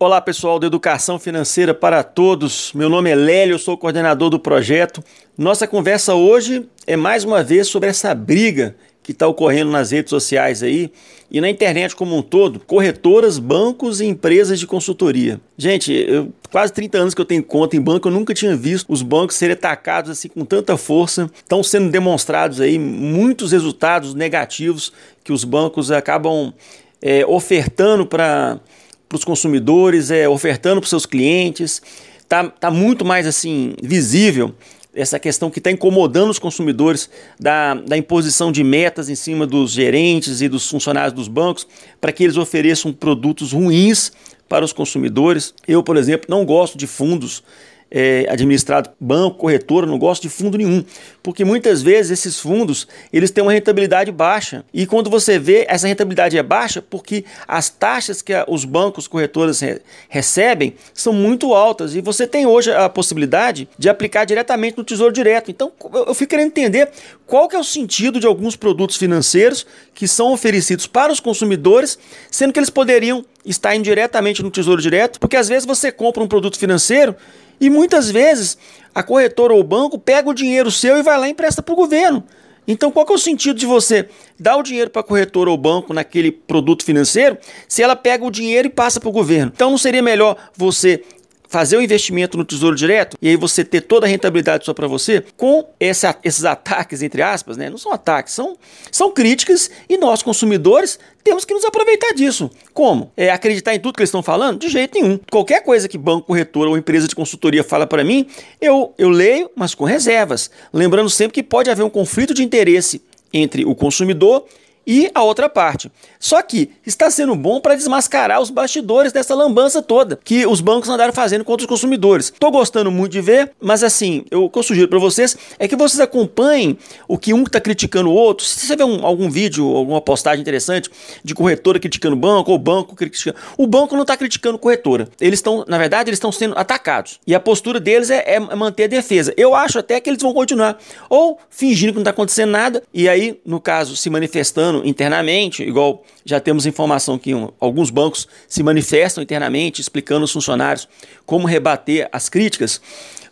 Olá pessoal da Educação Financeira para Todos, meu nome é Lélio, eu sou coordenador do projeto. Nossa conversa hoje é mais uma vez sobre essa briga que está ocorrendo nas redes sociais aí e na internet como um todo, corretoras, bancos e empresas de consultoria. Gente, eu, quase 30 anos que eu tenho conta em banco, eu nunca tinha visto os bancos serem atacados assim com tanta força. Estão sendo demonstrados aí muitos resultados negativos que os bancos acabam é, ofertando para para os consumidores, é, ofertando para seus clientes. Tá, tá muito mais assim visível essa questão que está incomodando os consumidores da, da imposição de metas em cima dos gerentes e dos funcionários dos bancos para que eles ofereçam produtos ruins para os consumidores. Eu, por exemplo, não gosto de fundos é, administrado banco, corretora, não gosto de fundo nenhum, porque muitas vezes esses fundos eles têm uma rentabilidade baixa e quando você vê essa rentabilidade é baixa porque as taxas que os bancos, corretoras re recebem são muito altas e você tem hoje a possibilidade de aplicar diretamente no Tesouro Direto. Então eu fico querendo entender qual que é o sentido de alguns produtos financeiros que são oferecidos para os consumidores, sendo que eles poderiam estar indiretamente no Tesouro Direto, porque às vezes você compra um produto financeiro e muitas vezes a corretora ou o banco pega o dinheiro seu e vai lá e empresta para o governo. Então, qual é o sentido de você dar o dinheiro para a corretora ou banco naquele produto financeiro se ela pega o dinheiro e passa para o governo? Então, não seria melhor você fazer o investimento no Tesouro Direto e aí você ter toda a rentabilidade só para você, com esse, esses ataques, entre aspas, né? Não são ataques, são, são críticas e nós, consumidores, temos que nos aproveitar disso. Como? É acreditar em tudo que eles estão falando? De jeito nenhum. Qualquer coisa que banco, corretor ou empresa de consultoria fala para mim, eu, eu leio, mas com reservas. Lembrando sempre que pode haver um conflito de interesse entre o consumidor e a outra parte. Só que está sendo bom para desmascarar os bastidores dessa lambança toda que os bancos andaram fazendo contra os consumidores. Estou gostando muito de ver, mas assim, eu, o que eu sugiro para vocês é que vocês acompanhem o que um está criticando o outro. Se você vê um, algum vídeo, alguma postagem interessante de corretora criticando o banco ou banco criticando. O banco não está criticando corretora. Eles estão, na verdade, eles estão sendo atacados. E a postura deles é, é manter a defesa. Eu acho até que eles vão continuar. Ou fingindo que não está acontecendo nada, e aí, no caso, se manifestando internamente, igual já temos informação que alguns bancos se manifestam internamente, explicando aos funcionários como rebater as críticas,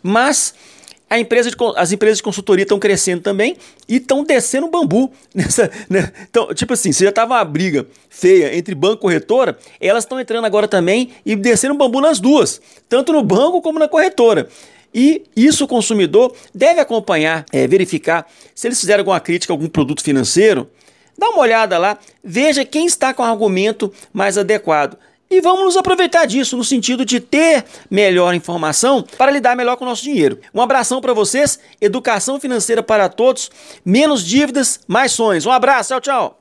mas empresa de, as empresas de consultoria estão crescendo também e estão descendo bambu. Nessa, né? Então, tipo assim, se já estava uma briga feia entre banco e corretora, elas estão entrando agora também e descendo bambu nas duas, tanto no banco como na corretora. E isso o consumidor deve acompanhar, é, verificar se eles fizeram alguma crítica a algum produto financeiro, Dá uma olhada lá, veja quem está com o argumento mais adequado. E vamos nos aproveitar disso no sentido de ter melhor informação para lidar melhor com o nosso dinheiro. Um abração para vocês, educação financeira para todos, menos dívidas, mais sonhos. Um abraço, tchau, tchau.